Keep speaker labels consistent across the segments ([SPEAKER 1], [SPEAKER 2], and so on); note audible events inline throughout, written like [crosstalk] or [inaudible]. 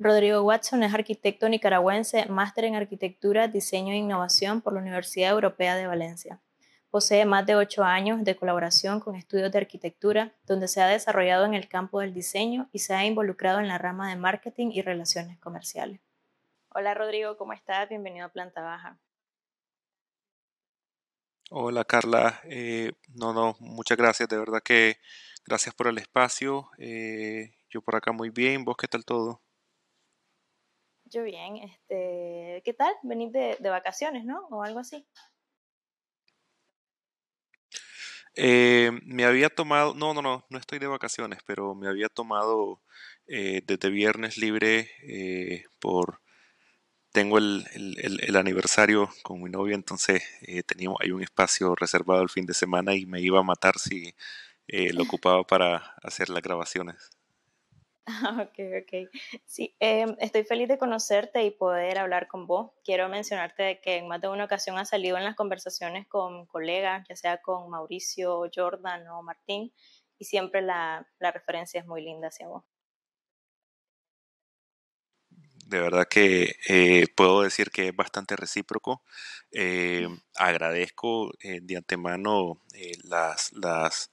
[SPEAKER 1] Rodrigo Watson es arquitecto nicaragüense, máster en arquitectura, diseño e innovación por la Universidad Europea de Valencia. Posee más de ocho años de colaboración con estudios de arquitectura, donde se ha desarrollado en el campo del diseño y se ha involucrado en la rama de marketing y relaciones comerciales. Hola Rodrigo, ¿cómo estás? Bienvenido a Planta Baja.
[SPEAKER 2] Hola Carla, eh, no, no, muchas gracias, de verdad que gracias por el espacio. Eh, yo por acá muy bien, ¿vos qué tal todo?
[SPEAKER 1] Yo bien, este, ¿qué tal? Venís de, de vacaciones, ¿no? O algo así.
[SPEAKER 2] Eh, me había tomado, no, no, no, no estoy de vacaciones, pero me había tomado eh, desde viernes libre eh, por, tengo el, el, aniversario con mi novia, entonces teníamos, hay un espacio reservado el fin de semana y me iba a matar si lo ocupaba para hacer las grabaciones. [laughs]
[SPEAKER 1] Ok, ok. Sí, em, estoy feliz de conocerte y poder hablar con vos. Quiero mencionarte que en más de una ocasión has salido en las conversaciones con colegas, ya sea con Mauricio, Jordan o Martín, y siempre la, la referencia es muy linda hacia vos
[SPEAKER 2] de verdad que eh, puedo decir que es bastante recíproco. Eh, agradezco eh, de antemano las, las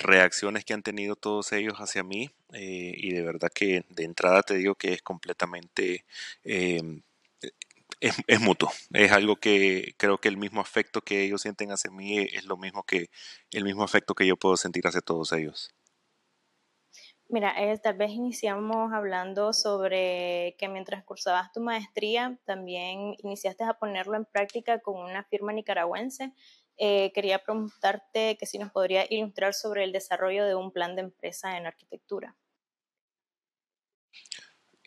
[SPEAKER 2] reacciones que han tenido todos ellos hacia mí y de verdad que de entrada te digo que es completamente... Es, es, mutuo, es algo que creo que el mismo afecto que ellos sienten hacia mí es lo mismo que el mismo afecto que yo puedo sentir hacia todos ellos.
[SPEAKER 1] Mira, eh, tal vez iniciamos hablando sobre que mientras cursabas tu maestría, también iniciaste a ponerlo en práctica con una firma nicaragüense. Eh, quería preguntarte que si nos podría ilustrar sobre el desarrollo de un plan de empresa en arquitectura.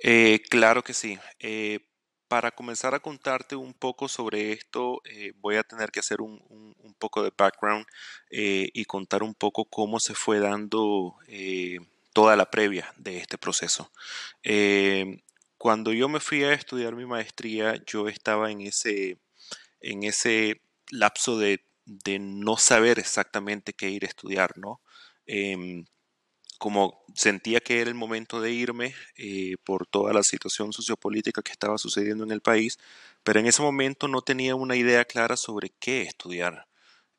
[SPEAKER 2] Eh, claro que sí. para comenzar a contarte un poco sobre esto, voy a tener que hacer un, un poco de background y contar un poco cómo se fue dando toda la previa de este proceso. Eh, cuando yo me fui a estudiar mi maestría, yo estaba en ese, en ese lapso de, no saber exactamente qué ir a estudiar, ¿no? Em, como sentía que era el momento de irme eh, por toda la situación sociopolítica que estaba sucediendo en el país, pero en ese momento no tenía una idea clara sobre qué estudiar.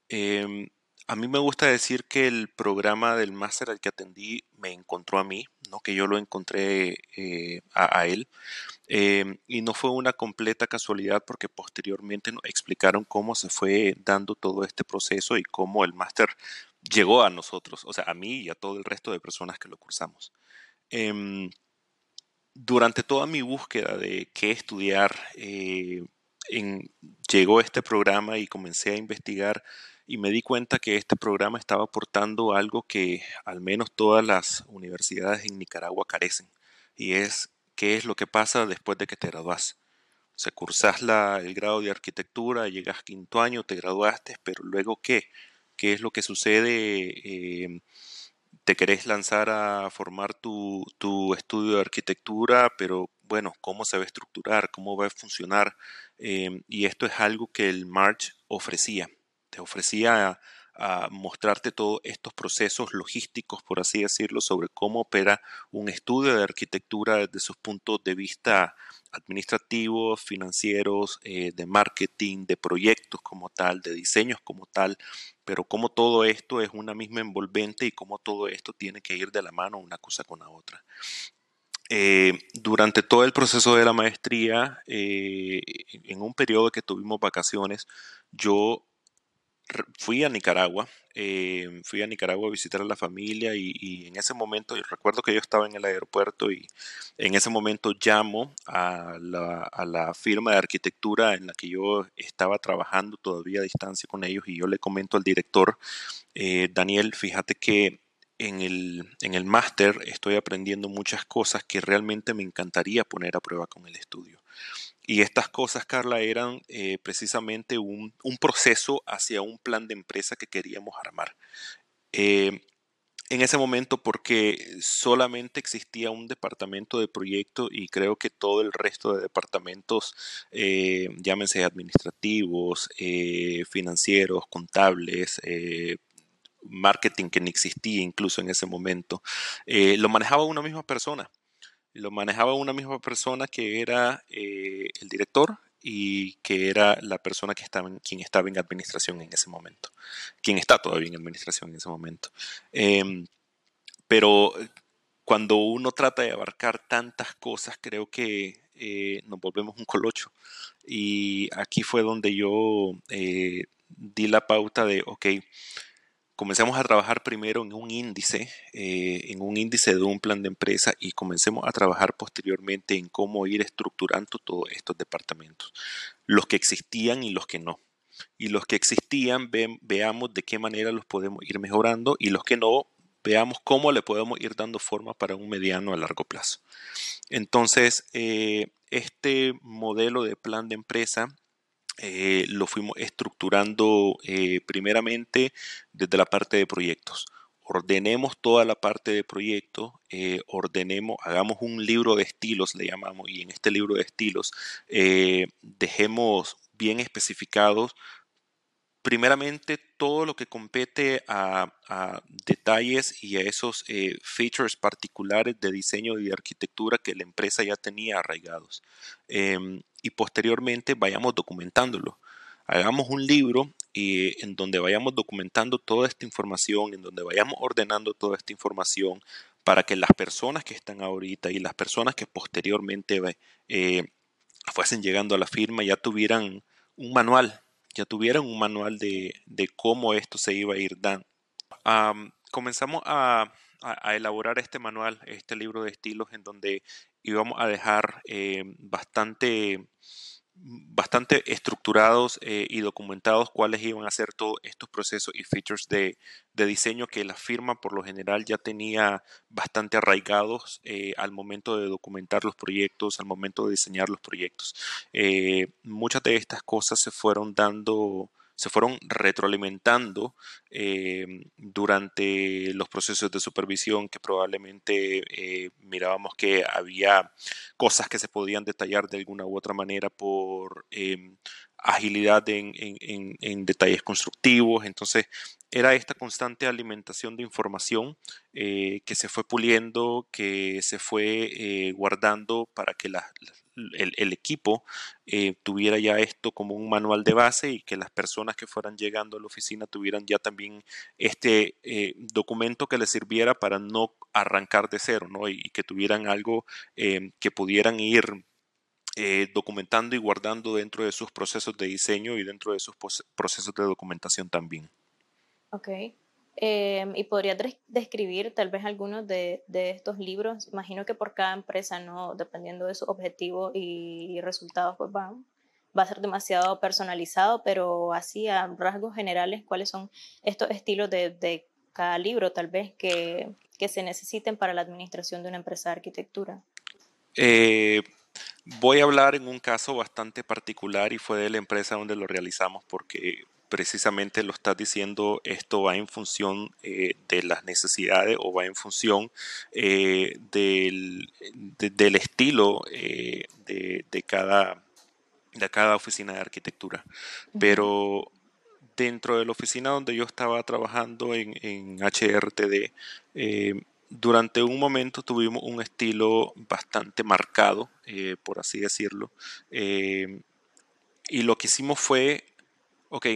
[SPEAKER 2] Em, a mí me gusta decir que el programa del máster al que atendí me encontró a mí, no que yo lo encontré eh, a, él. Em, y no fue una completa casualidad porque posteriormente nos explicaron cómo se fue dando todo este proceso y cómo el máster llegó a nosotros, o sea, a mí y a todo el resto de personas que lo cursamos. Em, durante toda mi búsqueda de qué estudiar, eh, llegó este programa y comencé a investigar y me di cuenta que este programa estaba aportando algo que al menos todas las universidades en Nicaragua carecen, y es qué es lo que pasa después de que te gradúas. O sea, cursas la, el grado de arquitectura, llegas quinto año, te graduaste, pero luego qué? ¿Qué es lo que sucede? Em, te querés lanzar a formar tu, tu, estudio de arquitectura, pero bueno, ¿cómo se va a estructurar? ¿Cómo va a funcionar? Em, y esto es algo que el March ofrecía te ofrecía a, mostrarte todos estos procesos logísticos, por así decirlo, sobre cómo opera un estudio de arquitectura desde sus puntos de vista administrativos, financieros, eh, de marketing, de proyectos como tal, de diseños como tal, pero cómo todo esto es una misma envolvente y cómo todo esto tiene que ir de la mano una cosa con la otra. Eh, durante todo el proceso de la maestría, eh, en un periodo que tuvimos vacaciones, yo fui a Nicaragua, eh, fui a Nicaragua a visitar a la familia y, en ese momento, recuerdo que yo estaba en el aeropuerto y en ese momento llamo a la, firma de arquitectura en la que yo estaba trabajando todavía a distancia con ellos y yo le comento al director, eh, Daniel, fíjate que en el, en el máster estoy aprendiendo muchas cosas que realmente me encantaría poner a prueba con el estudio. Y estas cosas, Carla, eran eh, precisamente un, proceso hacia un plan de empresa que queríamos armar. Eh, en ese momento porque solamente existía un departamento de proyecto y creo que todo el resto de departamentos, eh, llámense administrativos, financieros, contables, marketing que ni existía incluso en ese momento, lo manejaba una misma persona. Lo manejaba una misma persona que era el director y que era la persona que estaba en, quien estaba en administración en ese momento, quien está todavía en administración en ese momento. Em, pero cuando uno trata de abarcar tantas cosas, creo que eh, nos volvemos un colocho. Y aquí fue donde yo eh, di la pauta de, ok, comencemos a trabajar primero en un índice, eh, en un índice de un plan de empresa y comencemos a trabajar posteriormente en cómo ir estructurando todos estos departamentos, los que existían y los que no. Y los que existían, veamos de qué manera los podemos ir mejorando y los que no, veamos cómo le podemos ir dando forma para un mediano a largo plazo. Entonces, eh, este modelo de plan de empresa eh, lo fuimos estructurando eh, primeramente desde la parte de proyectos. Ordenemos toda la parte de proyectos, ordenemos, hagamos un libro de estilos, le llamamos, y en este libro de estilos dejemos bien especificados primeramente todo lo que compete a, detalles y a esos eh, features particulares de diseño y de arquitectura que la empresa ya tenía arraigados. Em, y posteriormente vayamos documentándolo. Hagamos un libro y, en donde vayamos documentando toda esta información, en donde vayamos ordenando toda esta información para que las personas que están ahorita y las personas que posteriormente eh, fuesen llegando a la firma ya tuvieran un manual ya tuvieran un manual de, cómo esto se iba a ir dando. comenzamos a, elaborar este manual, este libro de estilos, en donde íbamos a dejar eh, bastante bastante estructurados eh, y documentados cuáles iban a ser todos estos procesos y features de, diseño que la firma por lo general ya tenía bastante arraigados eh, al momento de documentar los proyectos, al momento de diseñar los proyectos. Eh, muchas de estas cosas se fueron dando se fueron retroalimentando eh, durante los procesos de supervisión que probablemente eh, mirábamos que había cosas que se podían detallar de alguna u otra manera por em, agilidad en, detalles constructivos. Entonces, era esta constante alimentación de información eh, que se fue puliendo, que se fue guardando para que las, el, equipo eh, tuviera ya esto como un manual de base y que las personas que fueran llegando a la oficina tuvieran ya también este eh, documento que les sirviera para no arrancar de cero, ¿no? Y, que tuvieran algo eh, que pudieran ir documentando y guardando dentro de sus procesos de diseño y dentro de sus procesos de documentación también.
[SPEAKER 1] Ok. Em, y podría describir tal vez algunos de, estos libros. Imagino que por cada empresa, ¿no? dependiendo de su objetivo y resultados, pues va, va a ser demasiado personalizado, pero así a rasgos generales, ¿cuáles son estos estilos de, cada libro tal vez que, se necesiten para la administración de una empresa de arquitectura?
[SPEAKER 2] Eh, voy a hablar en un caso bastante particular y fue de la empresa donde lo realizamos porque precisamente lo estás diciendo, esto va en función eh, de las necesidades o va en función eh, del, del, estilo eh, de, cada, de cada oficina de arquitectura. Pero dentro de la oficina donde yo estaba trabajando en, en HRTD, durante un momento tuvimos un estilo bastante marcado, por así decirlo. y lo que hicimos fue, ok,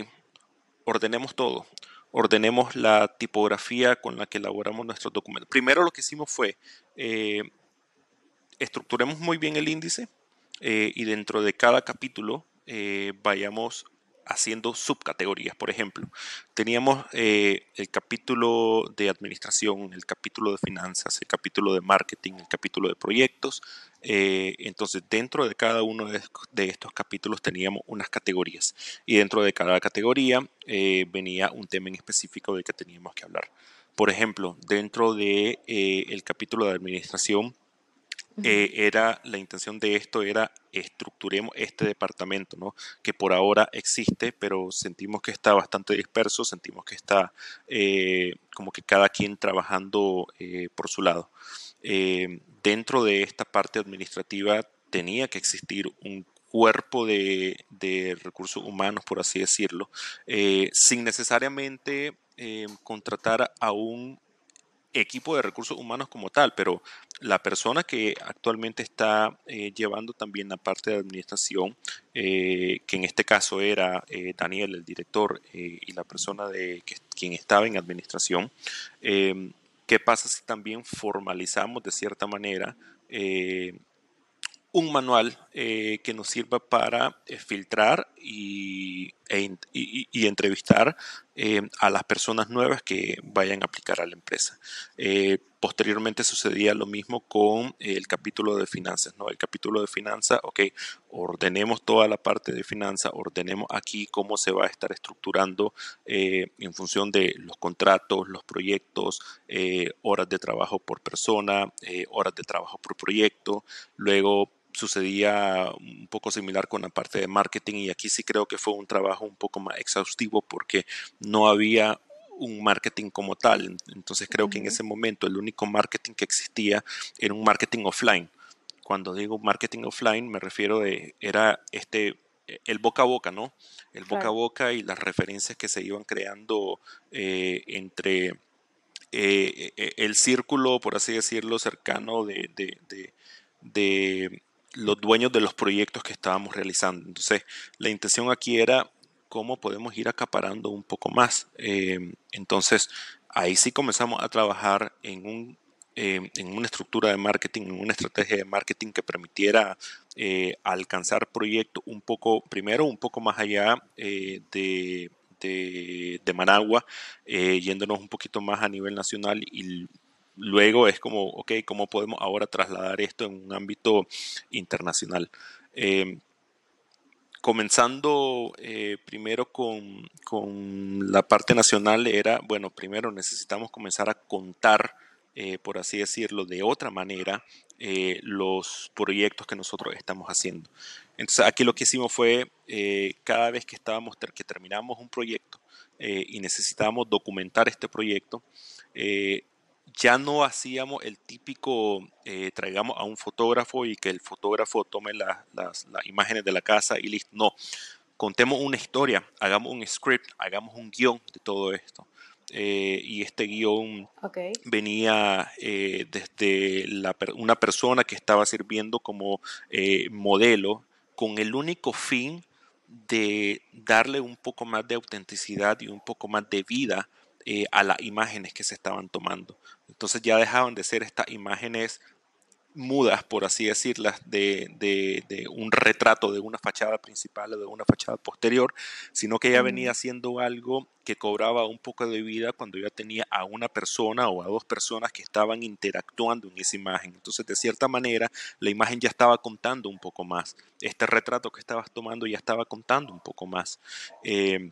[SPEAKER 2] ordenemos todo. Ordenemos la tipografía con la que elaboramos nuestros documentos. Primero lo que hicimos fue eh, estructuremos muy bien el índice eh, y dentro de cada capítulo eh, vayamos haciendo subcategorías. Por ejemplo, teníamos el capítulo de administración, el capítulo de finanzas, el capítulo de marketing, el capítulo de proyectos, eh, entonces, dentro de cada uno de estos capítulos teníamos unas categorías y dentro de cada categoría eh, venía un tema en específico del que teníamos que hablar. Por ejemplo, dentro de eh, el capítulo de administración, era la intención de esto era estructuremos este departamento, ¿no? Que por ahora existe, pero sentimos que está bastante disperso, sentimos que está como que cada quien trabajando por su lado dentro de esta parte administrativa tenía que existir un cuerpo de, recursos humanos, por así decirlo, eh, sin necesariamente eh, contratar a un equipo de recursos humanos como tal, pero la persona que actualmente está eh, llevando también la parte de administración, eh, que en este caso era eh, Daniel, el director, y la persona de que, quien estaba en administración, ¿qué pasa si también formalizamos de cierta manera un manual que nos sirva para filtrar y, e y, entrevistar a las personas nuevas que vayan a aplicar a la empresa. Posteriormente sucedía lo mismo con el capítulo de finanzas, ¿no? El capítulo de finanzas, ok, ordenemos toda la parte de finanzas, ordenemos aquí cómo se va a estar estructurando eh, en función de los contratos, los proyectos, eh, horas de trabajo por persona, eh, horas de trabajo por proyecto. Luego sucedía un poco similar con la parte de marketing y aquí sí creo que fue un trabajo un poco más exhaustivo porque no había un marketing como tal. Entonces creo que en ese momento el único marketing que existía era un marketing offline. Cuando digo marketing offline me refiero de, era este, el boca a boca, ¿no? El boca a boca y las referencias que se iban creando eh, entre eh, e, el círculo, por así decirlo, cercano de, de los dueños de los proyectos que estábamos realizando. Entonces, la intención aquí era cómo podemos ir acaparando un poco más. Eh, entonces, ahí sí comenzamos a trabajar en, un, eh, en una estructura de marketing, en una estrategia de marketing que permitiera eh, alcanzar proyectos un poco, primero un poco más allá de, de, de, Managua, yéndonos un poquito más a nivel nacional y luego es como, ok, ¿cómo podemos ahora trasladar esto en un ámbito internacional? comenzando eh, primero con, la parte nacional era, bueno, primero necesitamos comenzar a contar, eh, por así decirlo, de otra manera eh, los proyectos que nosotros estamos haciendo. Entonces aquí lo que hicimos fue, cada vez que estábamos, que terminamos un proyecto y necesitábamos documentar este proyecto, ya no hacíamos el típico, eh, traigamos a un fotógrafo y que el fotógrafo tome las, imágenes de la casa y listo. No, contemos una historia, hagamos un script, hagamos un guion de todo esto. Eh, y este guion venía eh, desde una persona que estaba sirviendo como modelo con el único fin de darle un poco más de autenticidad y un poco más de vida a las imágenes que se estaban tomando. Entonces ya dejaban de ser estas imágenes mudas, por así decirlas, de, un retrato de una fachada principal o de una fachada posterior, sino que ya venía siendo algo que cobraba un poco de vida cuando ya tenía a una persona o a dos personas que estaban interactuando en esa imagen. Entonces, de cierta manera, la imagen ya estaba contando un poco más. Este retrato que estabas tomando ya estaba contando un poco más. Eh,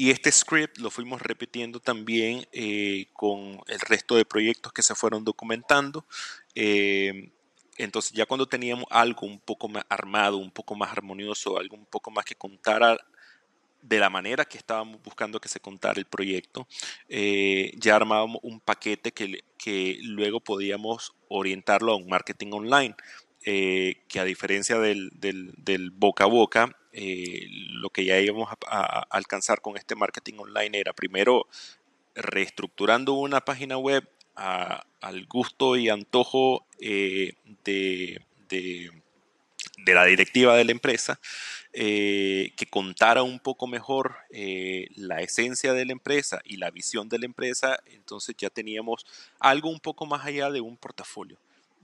[SPEAKER 2] y este script lo fuimos repitiendo también eh, con el resto de proyectos que se fueron documentando. Eh, entonces ya cuando teníamos algo un poco más armado, un poco más armonioso, algo un poco más que contara de la manera que estábamos buscando que se contara el proyecto, eh, ya armábamos un paquete que, que luego podíamos orientarlo a un marketing online. Que a diferencia del, boca a boca, eh, lo que ya íbamos a, alcanzar con este marketing online era primero reestructurando una página web al gusto y antojo eh, de, la directiva de la empresa, eh, que contara un poco mejor la esencia de la empresa y la visión de la empresa, entonces ya teníamos algo un poco más allá de un portafolio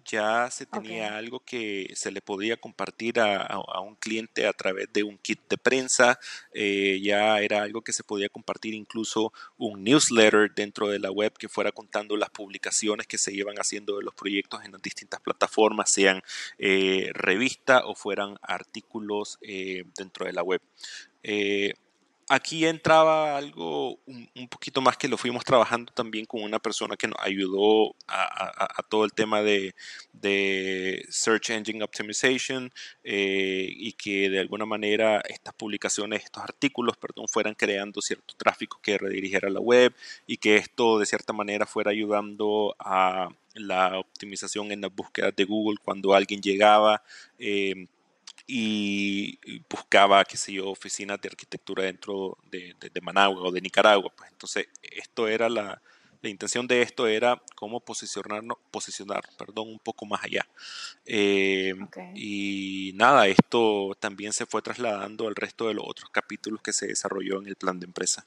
[SPEAKER 2] ya se tenía algo que se le podía compartir a, un cliente a través de un kit de prensa, eh, ya era algo que se podía compartir incluso un newsletter dentro de la web que fuera contando las publicaciones que se iban haciendo de los proyectos en las distintas plataformas, sean eh, revista o fueran artículos eh, dentro de la web aquí entraba algo un, poquito más que lo fuimos trabajando también con una persona que nos ayudó a, todo el tema de, Search Engine Optimization eh, y que de alguna manera estas publicaciones, estos artículos, perdón, fueran creando cierto tráfico que redirigiera la web y que esto de cierta manera fuera ayudando a la optimización en las búsquedas de Google cuando alguien llegaba. Eh, y buscaba, qué sé yo, oficinas de arquitectura dentro de, Managua o de Nicaragua. Pues entonces, esto era la, la intención de esto era cómo posicionarnos, posicionar, perdón, un poco más allá. Eh, y nada, esto también se fue trasladando al resto de los otros capítulos que se desarrolló en el plan de empresa.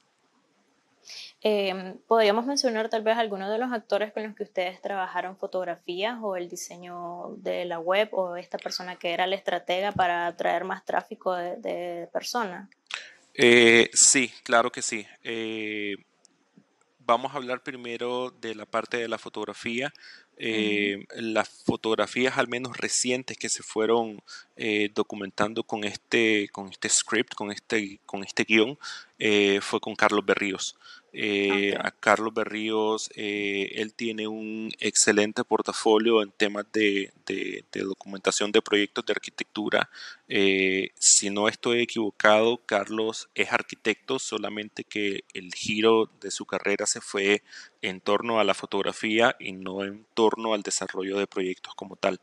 [SPEAKER 1] Em, ¿Podríamos mencionar tal vez algunos de los actores con los que ustedes trabajaron fotografías o el diseño de la web o esta persona que era la estratega para atraer más tráfico de, personas?
[SPEAKER 2] Eh, sí, claro que sí. Eh, vamos a hablar primero de la parte de la fotografía. Eh, las fotografías al menos recientes que se fueron documentando con este, con este script, con este, con este guion, fue con Carlos Berríos. Eh, a Carlos Berríos, eh, él tiene un excelente portafolio en temas de, documentación de proyectos de arquitectura. Eh, si no estoy equivocado, Carlos es arquitecto, solamente que el giro de su carrera se fue en torno a la fotografía y no en torno al desarrollo de proyectos como tal,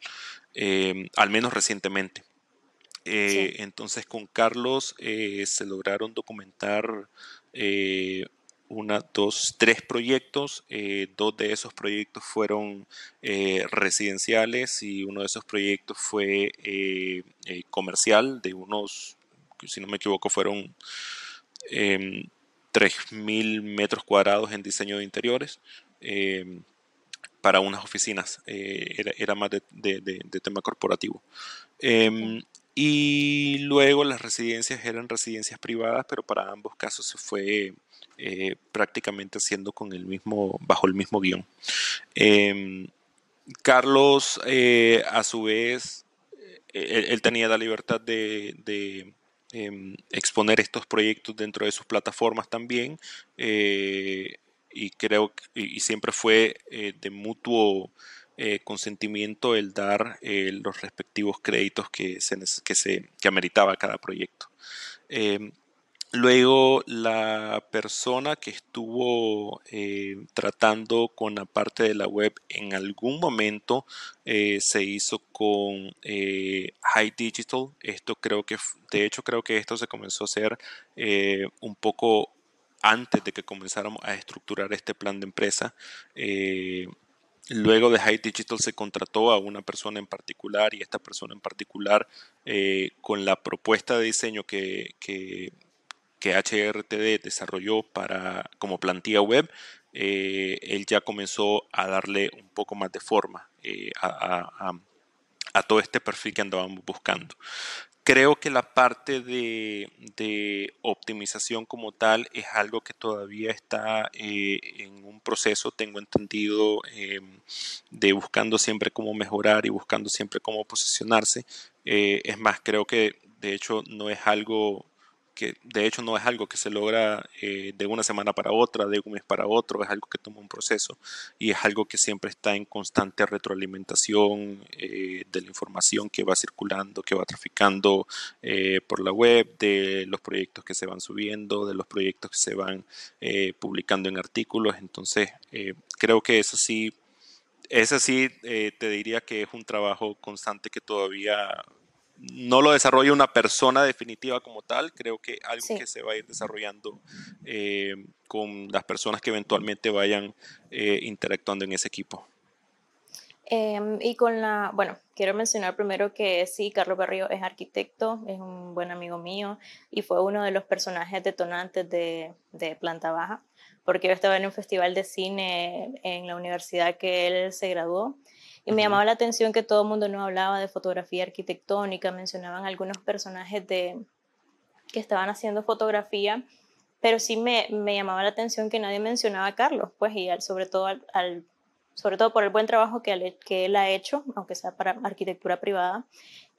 [SPEAKER 2] al menos recientemente. Entonces con Carlos se lograron documentar una, dos, tres proyectos. Eh, dos de esos proyectos fueron eh, residenciales y uno de esos proyectos fue eh, comercial de unos, si no me equivoco, fueron 3.000 em, metros cuadrados en diseño de interiores em, para unas oficinas. Era, más de, tema corporativo. Em, y luego las residencias eran residencias privadas, pero para ambos casos se fue eh, prácticamente haciendo con el mismo, bajo el mismo guion. Em, Carlos, eh, a su vez, eh, él, tenía la libertad de, em, exponer estos proyectos dentro de sus plataformas también. y creo y, siempre fue de mutuo consentimiento el dar los respectivos créditos que se, que se que ameritaba cada proyecto. Luego, la persona que estuvo eh, tratando con la parte de la web en algún momento eh, se hizo con eh, High Digital. Esto creo que, de hecho, creo que esto se comenzó a hacer un poco antes de que comenzáramos a estructurar este plan de empresa. Luego de High Digital se contrató a una persona en particular y esta persona en particular con la propuesta de diseño que, que que HRTD desarrolló para, como plantilla web, eh, él ya comenzó a darle un poco más de forma eh, a, todo este perfil que andábamos buscando. Creo que la parte de, optimización como tal es algo que todavía está eh, en un proceso, tengo entendido, de buscando siempre cómo mejorar y buscando siempre cómo posicionarse. es más, creo que de hecho no es algo que de hecho no es algo que se logra eh, de una semana para otra, de un mes para otro, es algo que toma un proceso y es algo que siempre está en constante retroalimentación eh, de la información que va circulando, que va traficando eh, por la web, de los proyectos que se van subiendo, de los proyectos que se van publicando en artículos. Entonces, creo que eso sí, eso sí te diría que es un trabajo constante que todavía no lo desarrolla una persona definitiva como tal, creo que algo que se va a ir desarrollando eh, con las personas que eventualmente vayan eh, interactuando en ese equipo.
[SPEAKER 1] Em, y con la, bueno, quiero mencionar primero que sí, Carlos Barrio es arquitecto, es un buen amigo mío y fue uno de los personajes detonantes de, de Planta Baja, porque yo estaba en un festival de cine en la universidad que él se graduó y me llamaba la atención que todo el mundo no hablaba de fotografía arquitectónica, mencionaban algunos personajes de, que estaban haciendo fotografía, pero sí me, me llamaba la atención que nadie mencionaba a Carlos, pues, y sobre todo al, sobre todo por el buen trabajo que, que él ha hecho, aunque sea para arquitectura privada,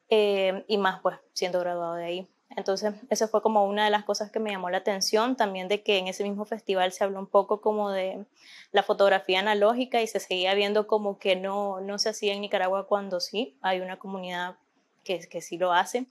[SPEAKER 1] eh, y más pues siendo graduado de ahí. Entonces, eso fue como una de las cosas que me llamó la atención, también de que en ese mismo festival se habló un poco como de la fotografía analógica y se seguía viendo como que no, no se hacía en Nicaragua cuando sí, hay una comunidad que, que sí lo hace.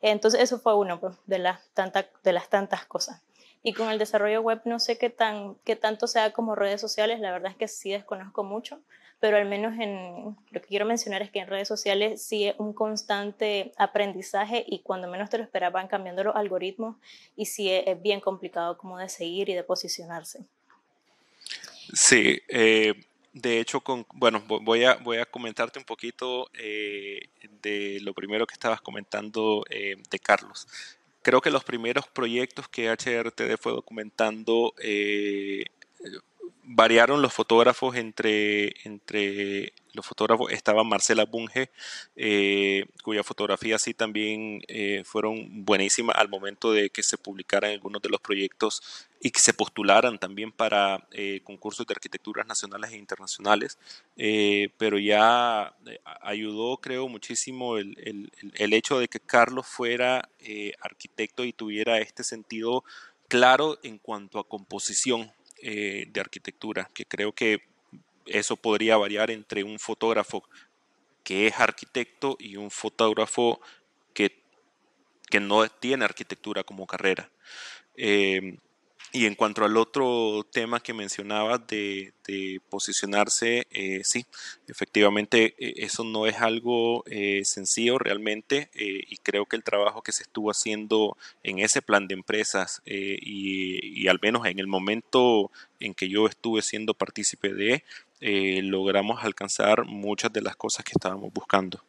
[SPEAKER 1] Entonces, eso fue uno pues, de, las tantas de las tantas cosas. Y con el desarrollo web no sé qué, tan, qué tanto sea como redes sociales, la verdad es que sí desconozco mucho, pero al menos en lo que quiero mencionar es que en redes sociales sí es un constante aprendizaje y cuando menos te lo esperas van cambiando los algoritmos y sí es, bien complicado como de seguir y de posicionarse.
[SPEAKER 2] Sí, eh, de hecho, bueno, voy a, voy a comentarte un poquito eh, de lo primero que estabas comentando eh, de Carlos. Creo que los primeros proyectos que HRTD fue documentando variaron los fotógrafos entre, entre los fotógrafos. Estaba Marcela Bunge, eh, cuya fotografía sí también eh, fueron buenísimas al momento de que se publicaran algunos de los proyectos y que se postularan también para eh, concursos de arquitecturas nacionales e internacionales. pero ya ayudó, creo, muchísimo el, el, hecho de que Carlos fuera arquitecto y tuviera este sentido claro en cuanto a composición eh, de arquitectura, que creo que eso podría variar entre un fotógrafo que es arquitecto y un fotógrafo que, que no tiene arquitectura como carrera. Eh, y en cuanto al otro tema que mencionabas de, posicionarse, eh, sí, efectivamente eh, eso no es algo eh, sencillo realmente y creo que el trabajo que se estuvo haciendo en ese plan de empresas y, al menos en el momento en que yo estuve siendo partícipe de, logramos alcanzar muchas de las cosas que estábamos buscando.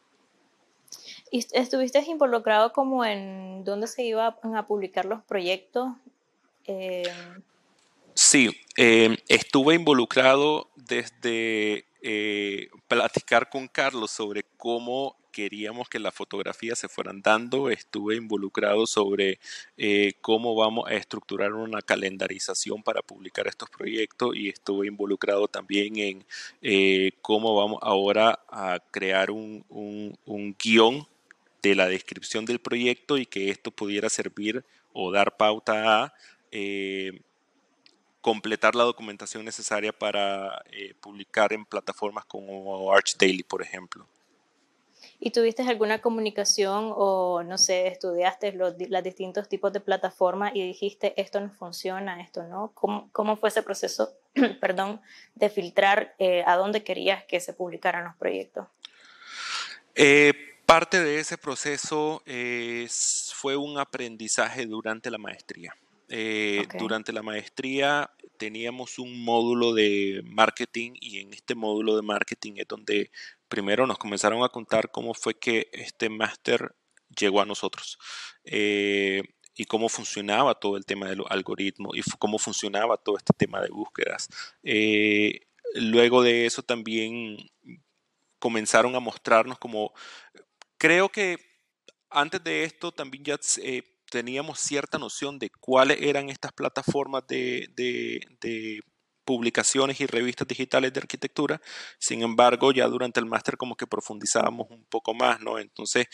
[SPEAKER 1] ¿Y estuviste involucrado como en dónde se iban a publicar los proyectos
[SPEAKER 2] eh, sí, eh, estuve involucrado desde eh, platicar con Carlos sobre cómo queríamos que las fotografías se fueran dando. Estuve involucrado sobre cómo vamos a estructurar una calendarización para publicar estos proyectos y estuve involucrado también en cómo vamos ahora a crear un, un, guion de la descripción del proyecto y que esto pudiera servir o dar pauta a eh, completar la documentación necesaria para eh, publicar en plataformas como Arch Daily, por ejemplo.
[SPEAKER 1] ¿Y tuviste alguna comunicación o, no sé, estudiaste los, distintos tipos de plataformas y dijiste esto no funciona, esto no? ¿Cómo, cómo fue ese proceso, [clears throat] perdón, de filtrar eh, a dónde querías que se publicaran los proyectos?
[SPEAKER 2] parte de ese proceso fue un aprendizaje durante la maestría. Eh, durante la maestría teníamos un módulo de marketing y en este módulo de marketing es donde primero nos comenzaron a contar cómo fue que este máster llegó a nosotros eh, y cómo funcionaba todo el tema de los algoritmos y cómo funcionaba todo este tema de búsquedas. Eh, luego de eso también comenzaron a mostrarnos como, creo que antes de esto también ya teníamos cierta noción de cuáles eran estas plataformas de, publicaciones y revistas digitales de arquitectura. Sin embargo, ya durante el máster como que profundizábamos un poco más, ¿no? Entonces,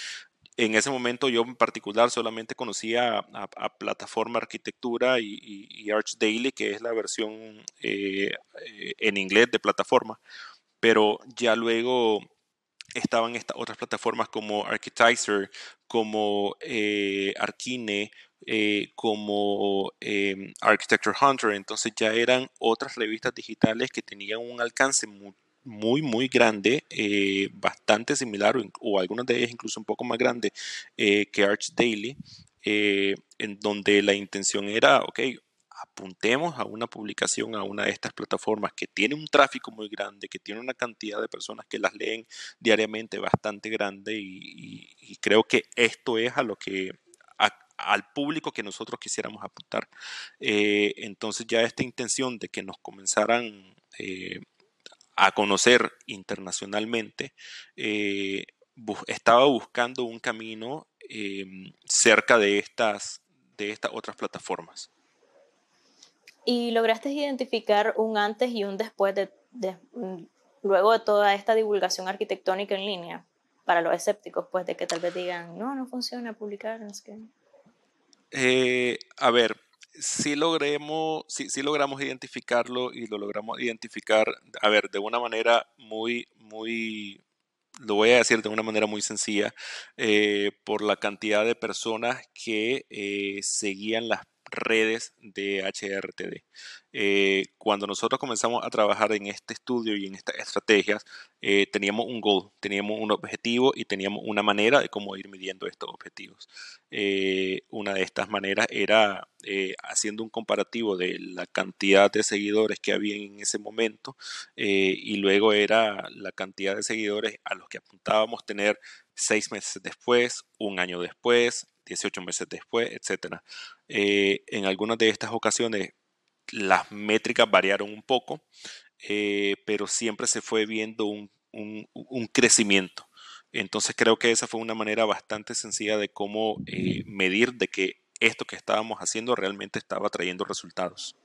[SPEAKER 2] en ese momento yo en particular solamente conocía a, Plataforma Arquitectura y, Arch Daily, que es la versión eh, eh, en inglés de plataforma. Pero ya luego estaban estas otras plataformas como Architizer, como eh, eh, como em, Architecture Hunter. Entonces ya eran otras revistas digitales que tenían un alcance muy, muy, grande, eh, bastante similar o, algunas de ellas incluso un poco más grande que Arch Daily, en donde la intención era, ok, apuntemos a una publicación a una de estas plataformas que tiene un tráfico muy grande, que tiene una cantidad de personas que las leen diariamente bastante grande y, creo que esto es a lo que al público que nosotros quisiéramos apuntar. Eh, entonces ya esta intención de que nos comenzaran eh, a conocer internacionalmente, eh, estaba buscando un camino cerca de estas, de estas otras plataformas.
[SPEAKER 1] ¿Y lograste identificar un antes y un después de, mm, luego de toda esta divulgación arquitectónica en línea para los escépticos, pues de que tal vez digan, no, no funciona publicar, es que...
[SPEAKER 2] Eh, a ver, si logremos, sí, logramos identificarlo y lo logramos identificar, a ver, de una manera muy, muy, lo voy a decir de una manera muy sencilla, eh, por la cantidad de personas que eh, seguían las redes de HRTD. Eh, cuando nosotros comenzamos a trabajar en este estudio y en estas estrategias, eh, teníamos un goal, teníamos un objetivo y teníamos una manera de cómo ir midiendo estos objetivos. Eh, una de estas maneras era haciendo un comparativo de la cantidad de seguidores que había en ese momento y luego era la cantidad de seguidores a los que apuntábamos tener seis meses después, un año después, 18 meses después, etc. Eh, en algunas de estas ocasiones las métricas variaron un poco, eh, pero siempre se fue viendo un, crecimiento. Entonces creo que esa fue una manera bastante sencilla de cómo eh, medir de que esto que estábamos haciendo realmente estaba trayendo resultados.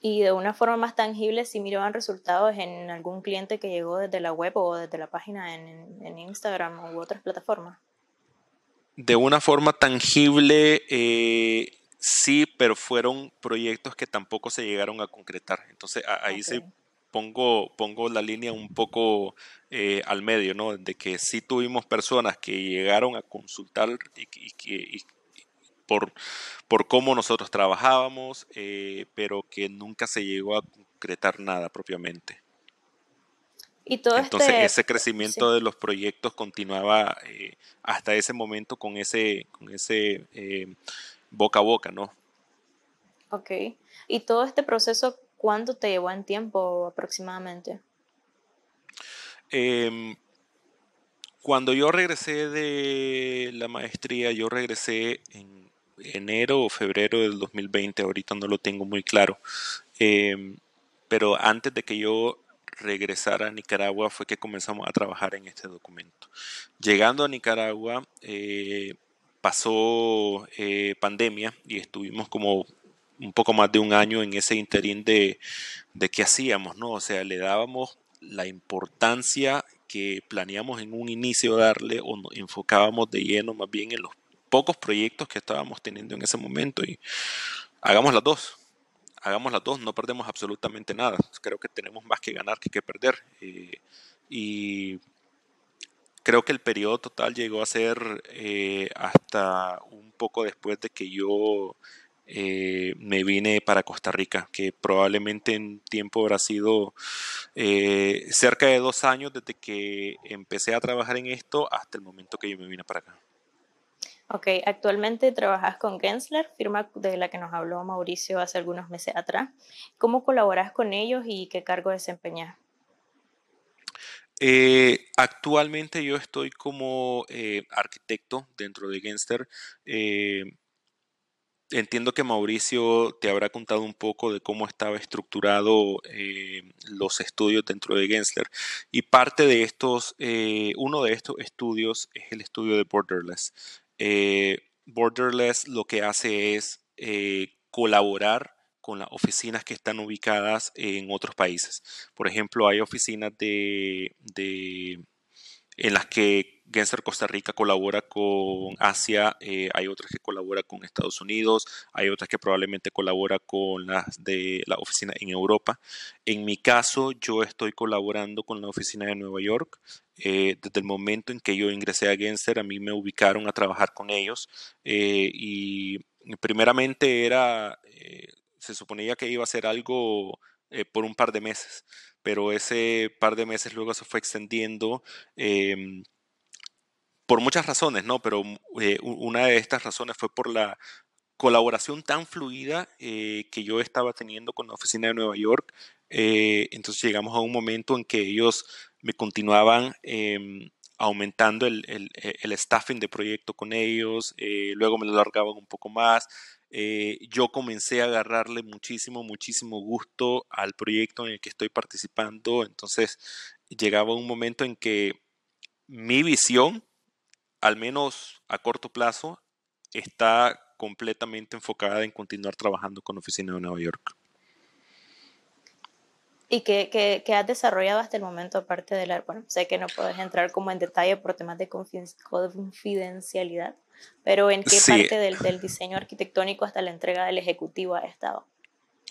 [SPEAKER 1] Y de una forma más tangible, si miraban resultados en algún cliente que llegó desde la web o desde la página en, en Instagram u otras plataformas
[SPEAKER 2] de una forma tangible, eh, sí, pero fueron proyectos que tampoco se llegaron a concretar. Entonces ahí sí pongo, pongo la línea un poco eh, al medio, ¿no? De que sí tuvimos personas que llegaron a consultar y, que por, por cómo nosotros trabajábamos, eh, pero que nunca se llegó a concretar nada propiamente. Entonces este ese crecimiento de los proyectos continuaba eh, hasta ese momento con ese, con ese eh, boca a boca, ¿no?
[SPEAKER 1] Ok. ¿Y todo este proceso cuánto te llevó en tiempo aproximadamente?
[SPEAKER 2] Em, cuando yo regresé de la maestría, yo regresé en enero o febrero del 2020, ahorita no lo tengo muy claro, em, pero antes de que yo regresar a Nicaragua fue que comenzamos a trabajar en este documento. Llegando a Nicaragua, eh, pasó eh, pandemia y estuvimos como un poco más de un año en ese interín de, de qué hacíamos, ¿no? O sea, le dábamos la importancia que planeamos en un inicio darle o nos enfocábamos de lleno más bien en los pocos proyectos que estábamos teniendo en ese momento y hagamos las dos hagamos las dos, no perdemos absolutamente nada. Creo que tenemos más que ganar que que perder. Eh, y creo que el periodo total llegó a ser eh, hasta un poco después de que yo eh, me vine para Costa Rica, que probablemente en tiempo habrá sido cerca de dos años desde que empecé a trabajar en esto hasta el momento que yo me vine para acá.
[SPEAKER 1] Ok, actualmente trabajas con Gensler, firma de la que nos habló Mauricio hace algunos meses atrás. ¿Cómo colaboras con ellos y qué cargo desempeñas?
[SPEAKER 2] Eh, actualmente yo estoy como eh, arquitecto dentro de Gensler. Eh, entiendo que Mauricio te habrá contado un poco de cómo estaba estructurado los estudios dentro de Gensler. Y parte de estos, uno de estos estudios es el estudio de Borderless. Eh, Borderless lo que hace es eh, colaborar con las oficinas que están ubicadas en otros países. Por ejemplo, hay oficinas de, en las que Gensler Costa Rica colabora con Asia, eh, hay otras que colabora con Estados Unidos, hay otras que probablemente colabora con las de la oficina en Europa. En mi caso, yo estoy colaborando con la oficina de Nueva York eh, desde el momento en que yo ingresé a Genster, a mí me ubicaron a trabajar con ellos eh, y primeramente era, eh, se suponía que iba a ser algo por un par de meses, pero ese par de meses luego se fue extendiendo em, por muchas razones, ¿no? Pero una de estas razones fue por la colaboración tan fluida que yo estaba teniendo con la oficina de Nueva York. Entonces llegamos a un momento en que ellos me continuaban em, aumentando el, staffing de proyecto con ellos, eh, luego me lo largaban un poco más. Eh, yo comencé a agarrarle muchísimo, muchísimo gusto al proyecto en el que estoy participando. Entonces llegaba un momento en que mi visión, al menos a corto plazo, está completamente enfocada en continuar trabajando con Oficina de Nueva York.
[SPEAKER 1] ¿Y qué, has desarrollado hasta el momento aparte de la... Bueno, sé que no puedes entrar como en detalle por temas de confidencialidad, pero ¿en qué parte del, del, diseño arquitectónico hasta la entrega del ejecutivo ha estado?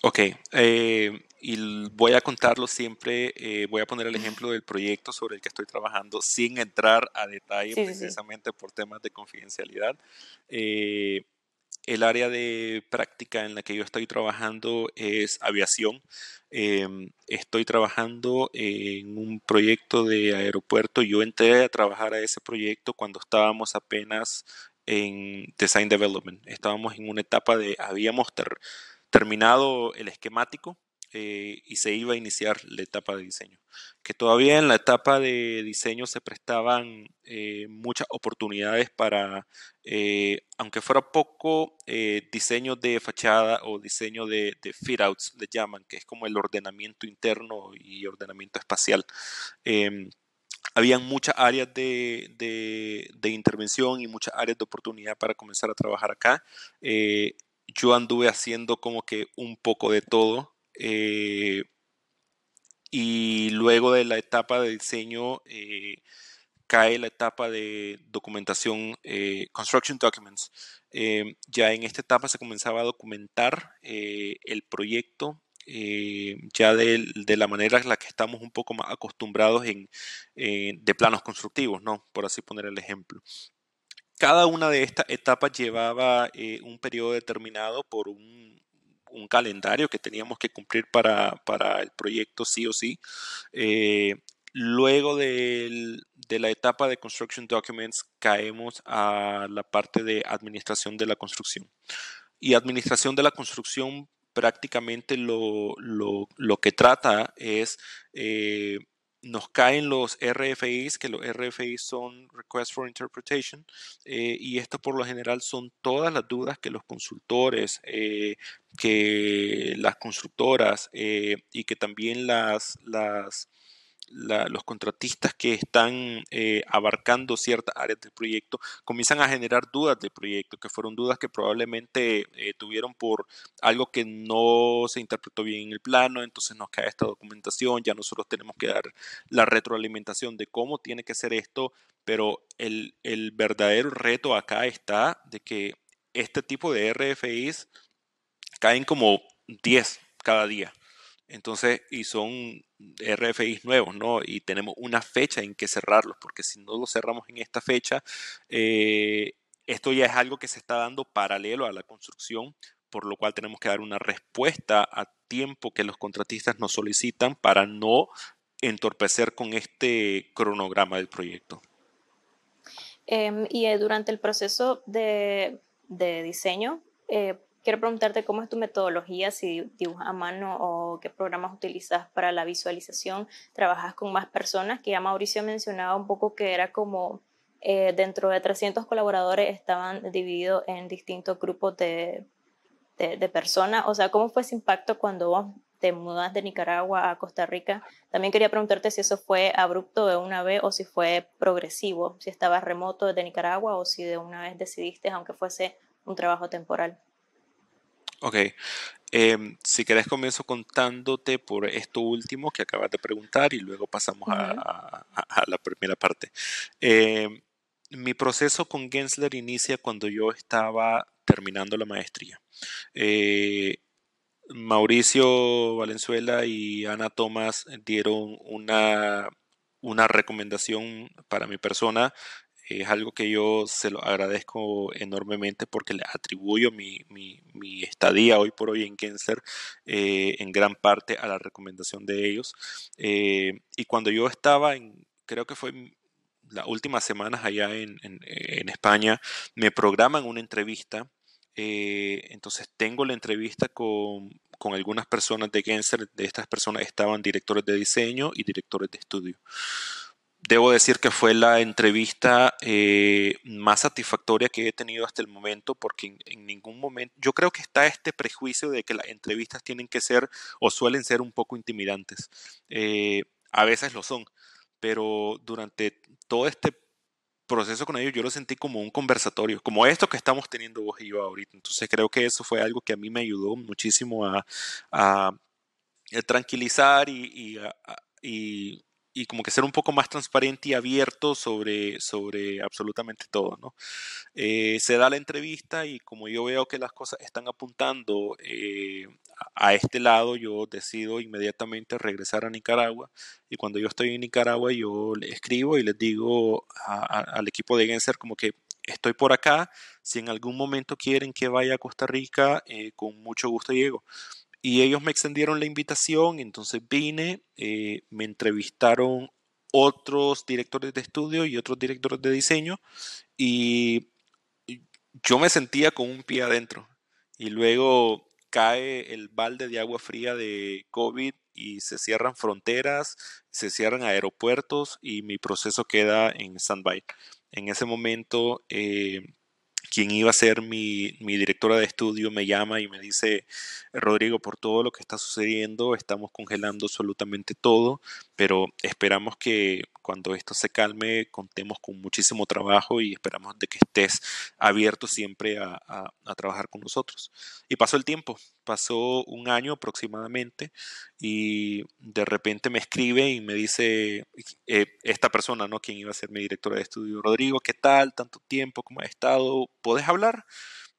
[SPEAKER 2] Ok, eh, y voy a contarlo siempre, eh, voy a poner el ejemplo del proyecto sobre el que estoy trabajando sin entrar a detalle precisamente por temas de confidencialidad. Eh, el área de práctica en la que yo estoy trabajando es aviación. Em, estoy trabajando en un proyecto de aeropuerto. Yo entré a trabajar a ese proyecto cuando estábamos apenas en Design Development. Estábamos en una etapa de, habíamos terminado el esquemático eh, y se iba a iniciar la etapa de diseño. Que todavía en la etapa de diseño se prestaban eh, muchas oportunidades para, eh, aunque fuera poco, diseño de fachada o diseño de, fit-outs, le llaman, que es como el ordenamiento interno y ordenamiento espacial em, habían muchas áreas de, de, intervención y muchas áreas de oportunidad para comenzar a trabajar acá. yo anduve haciendo como que un poco de todo. Eh, y luego de la etapa de diseño eh, cae la etapa de documentación, eh, construction documents. ya en esta etapa se comenzaba a documentar el proyecto ya de, de, la manera en la que estamos un poco más acostumbrados en, de planos constructivos, ¿no? Por así poner el ejemplo. Cada una de estas etapas llevaba un periodo determinado por un, un calendario que teníamos que cumplir para, el proyecto sí o sí. Eh, luego de la etapa de Construction Documents caemos a la parte de administración de la construcción. Y administración de la construcción prácticamente lo, que trata es eh, nos caen los RFIs, que los RFIs son Request for Interpretation, eh, y esto por lo general son todas las dudas que los consultores, eh, que las constructoras eh, y que también las, las los contratistas que están eh, abarcando ciertas áreas del proyecto comienzan a generar dudas del proyecto, que fueron dudas que probablemente eh, tuvieron por algo que no se interpretó bien en el plano, entonces nos cae esta documentación, ya nosotros tenemos que dar la retroalimentación de cómo tiene que ser esto, pero el, el verdadero reto acá está de que este tipo de RFIs caen como 10 cada día. Entonces, y son RFIs nuevos, ¿no? Y tenemos una fecha en que cerrarlos, porque si no los cerramos en esta fecha, eh, esto ya es algo que se está dando paralelo a la construcción, por lo cual tenemos que dar una respuesta a tiempo que los contratistas nos solicitan para no entorpecer con este cronograma del proyecto.
[SPEAKER 1] Em, y eh, durante el proceso de, diseño, eh, Quiero preguntarte cómo es tu metodología, si dibujas a mano o qué programas utilizas para la visualización. ¿Trabajas con más personas? Que ya Mauricio mencionaba un poco que era como eh, dentro de 300 colaboradores estaban divididos en distintos grupos de, de, personas. O sea, ¿cómo fue ese impacto cuando vos te mudas de Nicaragua a Costa Rica? También quería preguntarte si eso fue abrupto de una vez o si fue progresivo, si estabas remoto desde Nicaragua o si de una vez decidiste, aunque fuese un trabajo temporal.
[SPEAKER 2] Ok. Em, si querés comienzo contándote por esto último que acabas de preguntar y luego pasamos a, la primera parte. Em, mi proceso con Gensler inicia cuando yo estaba terminando la maestría. Eh, Mauricio Valenzuela y Ana Tomás dieron una, una recomendación para mi persona es algo que yo se lo agradezco enormemente porque le atribuyo mi, estadía hoy por hoy en Kenser eh, en gran parte a la recomendación de ellos. Eh, y cuando yo estaba en, creo que fue las últimas semanas allá en, España, me programan una entrevista. Eh, entonces tengo la entrevista con, con algunas personas de Genser. De estas personas estaban directores de diseño y directores de estudio debo decir que fue la entrevista eh, más satisfactoria que he tenido hasta el momento, porque en, ningún momento, yo creo que está este prejuicio de que las entrevistas tienen que ser o suelen ser un poco intimidantes. Eh, a veces lo son, pero durante todo este proceso con ellos yo lo sentí como un conversatorio, como esto que estamos teniendo vos y yo ahorita. Entonces creo que eso fue algo que a mí me ayudó muchísimo a, tranquilizar y, y y como que ser un poco más transparente y abierto sobre, sobre absolutamente todo, ¿no? Eh, se da la entrevista y como yo veo que las cosas están apuntando eh, a este lado, yo decido inmediatamente regresar a Nicaragua y cuando yo estoy en Nicaragua yo le escribo y les digo al equipo de Genser como que estoy por acá, Si en algún momento quieren que vaya a Costa Rica, eh, con mucho gusto llego. Y ellos me extendieron la invitación, entonces vine, eh, me entrevistaron otros directores de estudio y otros directores de diseño y yo me sentía con un pie adentro. Y luego cae el balde de agua fría de COVID y se cierran fronteras, se cierran aeropuertos y mi proceso queda en stand-by. En ese momento eh, quien iba a ser mi, directora de estudio me llama y me dice, Rodrigo, por todo lo que está sucediendo, estamos congelando absolutamente todo, pero esperamos que cuando esto se calme contemos con muchísimo trabajo y esperamos de que estés abierto siempre a, trabajar con nosotros. Y pasó el tiempo, pasó un año aproximadamente y de repente me escribe y me dice eh, esta persona, ¿no? Quien iba a ser mi directora de estudio, Rodrigo, ¿qué tal? Tanto tiempo, ¿cómo has estado? ¿Puedes hablar?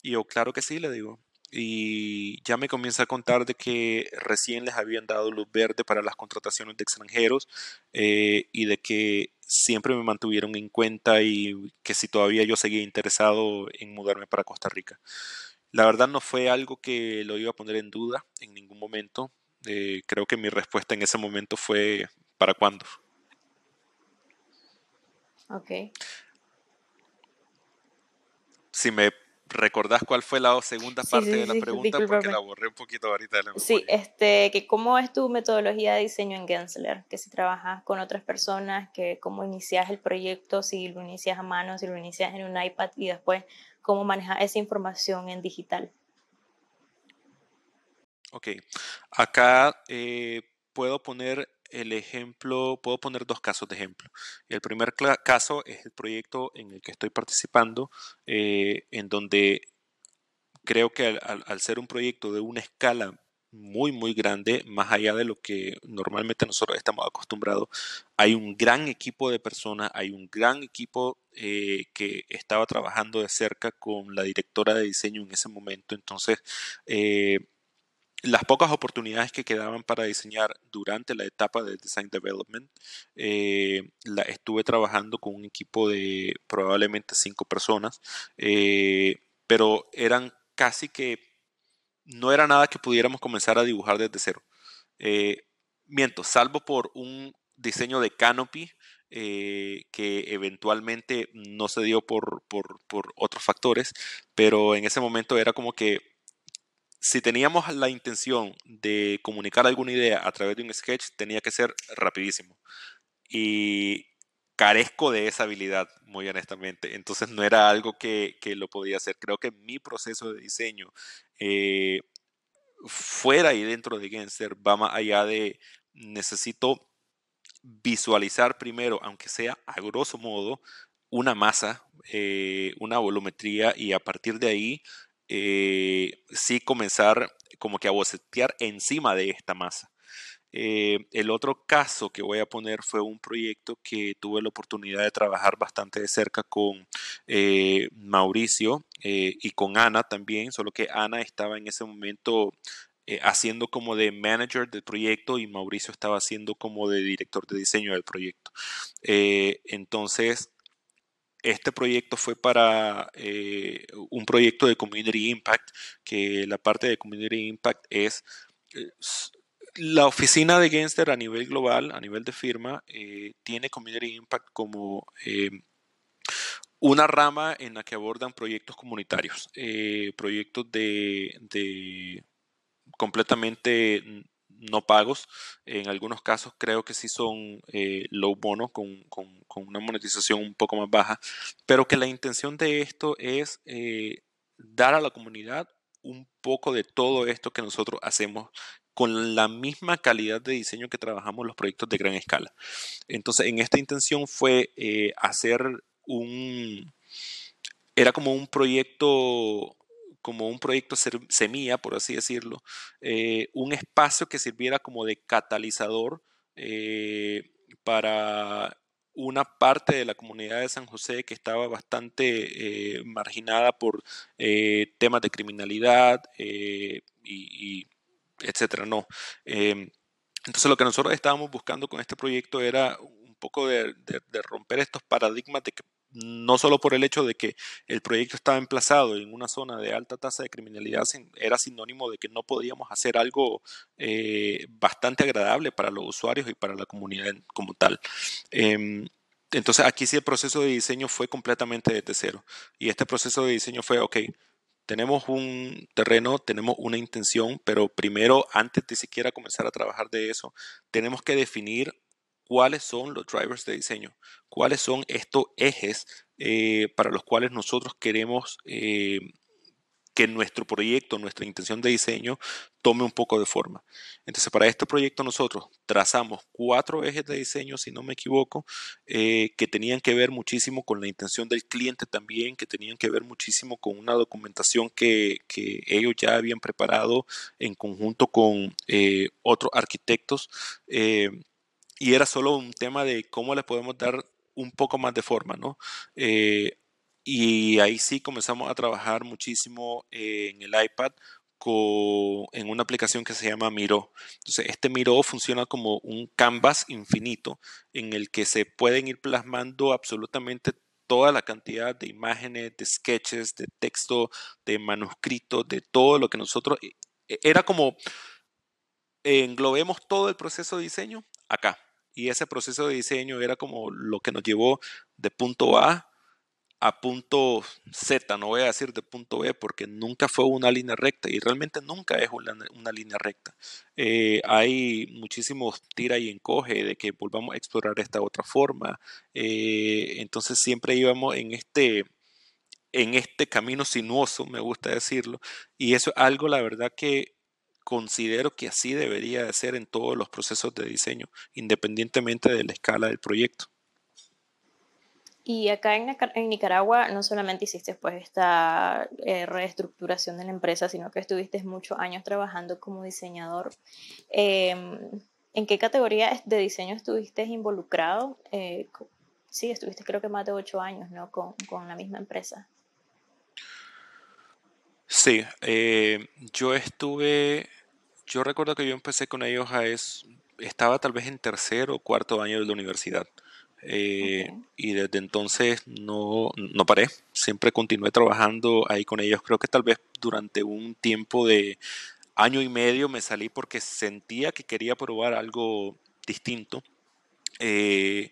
[SPEAKER 2] Y yo, claro que sí, le digo y ya me comienza a contar de que recién les habían dado luz verde para las contrataciones de extranjeros eh, y de que siempre me mantuvieron en cuenta y que si todavía yo seguía interesado en mudarme para Costa Rica. La verdad no fue algo que lo iba a poner en duda en ningún momento. Eh, creo que mi respuesta en ese momento fue ¿para cuándo?
[SPEAKER 1] Ok.
[SPEAKER 2] Si me ¿Recordás cuál fue la segunda parte de la pregunta? Porque la borré un poquito ahorita de la
[SPEAKER 1] Sí, este, que cómo es tu metodología de diseño en Gensler, que si trabajas con otras personas, que cómo inicias el proyecto, si lo inicias a mano, si lo inicias en un iPad y después cómo manejas esa información en digital.
[SPEAKER 2] Ok, acá eh, puedo poner el ejemplo, puedo poner dos casos de ejemplo. El primer caso es el proyecto en el que estoy participando, eh, en donde creo que al, ser un proyecto de una escala muy, muy grande, más allá de lo que normalmente nosotros estamos acostumbrados, hay un gran equipo de personas, hay un gran equipo eh, que estaba trabajando de cerca con la directora de diseño en ese momento. Entonces, eh, las pocas oportunidades que quedaban para diseñar durante la etapa de Design Development, eh, la, estuve trabajando con un equipo de probablemente cinco personas, eh, pero eran casi que no era nada que pudiéramos comenzar a dibujar desde cero. Eh, miento, salvo por un diseño de canopy que eventualmente no se dio por, por, por otros factores, pero en ese momento era como que si teníamos la intención de comunicar alguna idea a través de un sketch, tenía que ser rapidísimo. Y carezco de esa habilidad, muy honestamente. Entonces no era algo que, lo podía hacer. Creo que mi proceso de diseño eh, fuera y dentro de Genser va más allá de necesito visualizar primero, aunque sea a grosso modo, una masa, eh, una volumetría y a partir de ahí eh, sí comenzar como que a bocetear encima de esta masa. Eh, el otro caso que voy a poner fue un proyecto que tuve la oportunidad de trabajar bastante de cerca con eh, Mauricio y con Ana también, solo que Ana estaba en ese momento haciendo como de manager del proyecto y Mauricio estaba haciendo como de director de diseño del proyecto. entonces, este proyecto fue para eh, un proyecto de Community Impact, que la parte de Community Impact es eh, la oficina de Genster a nivel global, a nivel de firma, eh, tiene Community Impact como una rama en la que abordan proyectos comunitarios, proyectos de, completamente no pagos. En algunos casos creo que sí son eh, low bono con, una monetización un poco más baja, pero que la intención de esto es eh, dar a la comunidad un poco de todo esto que nosotros hacemos con la misma calidad de diseño que trabajamos los proyectos de gran escala. Entonces, en esta intención fue eh, hacer un... Era como un proyecto como un proyecto semilla, por así decirlo, eh, un espacio que sirviera como de catalizador eh, para una parte de la comunidad de San José que estaba bastante marginada por temas de criminalidad y, etcétera, no. Em, entonces lo que nosotros estábamos buscando con este proyecto era un poco de, romper estos paradigmas de que no solo por el hecho de que el proyecto estaba emplazado en una zona de alta tasa de criminalidad, era sinónimo de que no podíamos hacer algo eh, bastante agradable para los usuarios y para la comunidad como tal. Em, entonces aquí sí el proceso de diseño fue completamente desde cero. Y este proceso de diseño fue, ok, tenemos un terreno, tenemos una intención, pero primero, antes de siquiera comenzar a trabajar de eso, tenemos que definir cuáles son los drivers de diseño, cuáles son estos ejes eh, para los cuales nosotros queremos eh, que nuestro proyecto, nuestra intención de diseño tome un poco de forma. Entonces, para este proyecto nosotros trazamos cuatro ejes de diseño, si no me equivoco, eh, que tenían que ver muchísimo con la intención del cliente también, que tenían que ver muchísimo con una documentación que, ellos ya habían preparado en conjunto con eh, otros arquitectos. Eh, y era solo un tema de cómo le podemos dar un poco más de forma, ¿no? Y ahí sí comenzamos a trabajar muchísimo en el iPad con, en una aplicación que se llama Miro. Entonces, este Miro funciona como un canvas infinito en el que se pueden ir plasmando absolutamente toda la cantidad de imágenes, de sketches, de texto, de manuscritos, de todo lo que nosotros... E, e, era como englobemos todo el proceso de diseño acá. Y ese proceso de diseño era como lo que nos llevó de punto A a punto Z, no voy a decir de punto B porque nunca fue una línea recta y realmente nunca es una, línea recta. Eh, hay muchísimos tira y encoge de que volvamos a explorar esta otra forma. Eh, entonces siempre íbamos en este, en este camino sinuoso, me gusta decirlo, y eso es algo, la verdad, que considero que así debería de ser en todos los procesos de diseño, independientemente de la escala del proyecto.
[SPEAKER 1] Y acá en, Nicaragua no solamente hiciste pues esta eh, reestructuración de la empresa, sino que estuviste muchos años trabajando como diseñador. Em, ¿En qué categoría de diseño estuviste involucrado? Eh, sí, estuviste creo que más de ocho años, ¿no? Con, con la misma empresa.
[SPEAKER 2] Sí, eh, yo estuve, yo recuerdo que yo empecé con ellos a es, estaba tal vez en tercer o cuarto año de la universidad. Eh, y desde entonces no, no paré, siempre continué trabajando ahí con ellos. Creo que tal vez durante un tiempo de año y medio me salí porque sentía que quería probar algo distinto. Eh,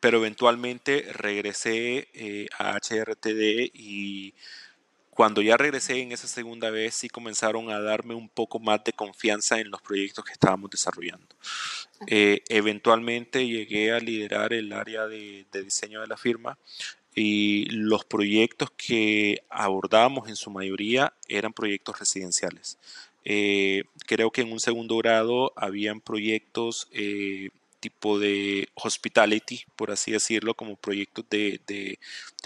[SPEAKER 2] pero eventualmente regresé eh, a HRTD y cuando ya regresé en esa segunda vez sí comenzaron a darme un poco más de confianza en los proyectos que estábamos desarrollando. Eh, eventualmente llegué a liderar el área de, diseño de la firma y los proyectos que abordábamos en su mayoría eran proyectos residenciales. Eh, creo que en un segundo grado habían proyectos eh, tipo de hospitality, por así decirlo, como proyectos de, de,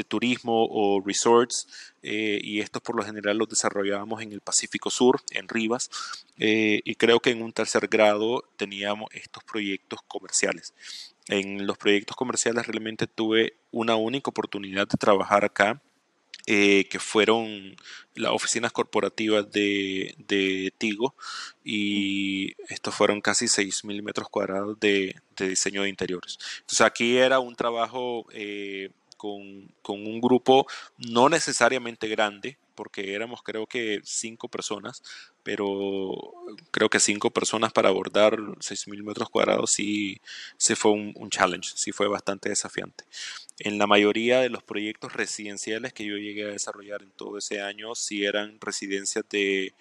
[SPEAKER 2] turismo o resorts, eh, y estos por lo general los desarrollábamos en el Pacífico Sur, en Rivas, eh, y creo que en un tercer grado teníamos estos proyectos comerciales. En los proyectos comerciales realmente tuve una única oportunidad de trabajar acá eh, que fueron las oficinas corporativas de, Tigo y estos fueron casi 6.000 metros cuadrados de, diseño de interiores. Entonces aquí era un trabajo eh, con, con, un grupo no necesariamente grande, porque éramos creo que cinco personas, pero creo que cinco personas para abordar 6.000 metros cuadrados sí, sí fue un, un, challenge, sí fue bastante desafiante. En la mayoría de los proyectos residenciales que yo llegué a desarrollar en todo ese año, sí eran residencias de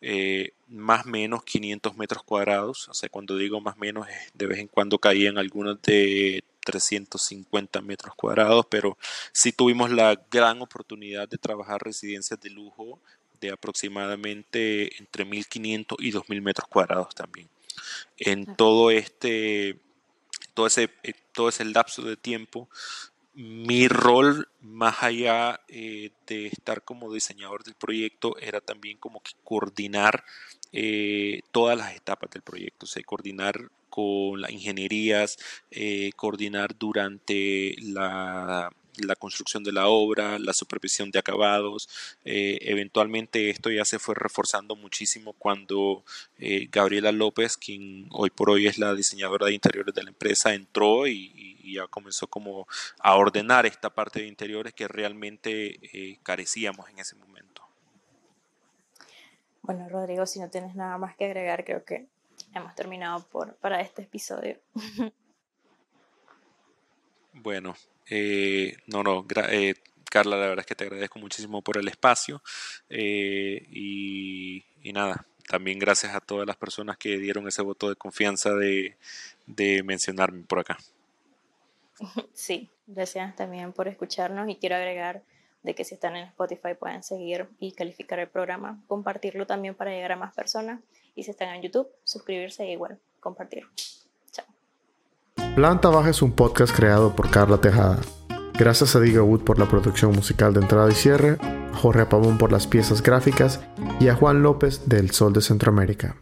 [SPEAKER 2] eh, más o menos 500 metros cuadrados, o sea, cuando digo más o menos, de vez en cuando caían algunos de 350 metros cuadrados, pero sí tuvimos la gran oportunidad de trabajar residencias de lujo de aproximadamente entre 1500 y 2000 metros cuadrados también. En todo este, todo ese, eh, todo ese lapso de tiempo, mi rol, más allá eh, de estar como diseñador del proyecto, era también como que coordinar eh, todas las etapas del proyecto, o sea, coordinar con las ingenierías, eh, coordinar durante la, construcción de la obra, la supervisión de acabados. Eh, eventualmente esto ya se fue reforzando muchísimo cuando Gabriela López, quien hoy por hoy es la diseñadora de interiores de la empresa, entró y, y, ya comenzó como a ordenar esta parte de interiores que realmente eh, carecíamos en ese momento.
[SPEAKER 1] Bueno, Rodrigo, si no tienes nada más que agregar, creo que hemos terminado por, para este episodio. [laughs]
[SPEAKER 2] bueno, eh, no, no, Carla, la verdad es que te agradezco muchísimo por el espacio y, y nada, también gracias a todas las personas que dieron ese voto de confianza de, mencionarme por acá. [laughs]
[SPEAKER 1] Sí, gracias también por escucharnos y quiero agregar de que si están en Spotify pueden seguir y calificar el programa, compartirlo también para llegar a más personas y si están en YouTube, suscribirse e igual, compartirlo. Chao.
[SPEAKER 3] Planta Baja es un podcast creado por Carla Tejada. Gracias a Diga Wood por la producción musical de entrada y cierre, Jorge Apabón por las piezas gráficas y a Juan López del Sol de Centroamérica.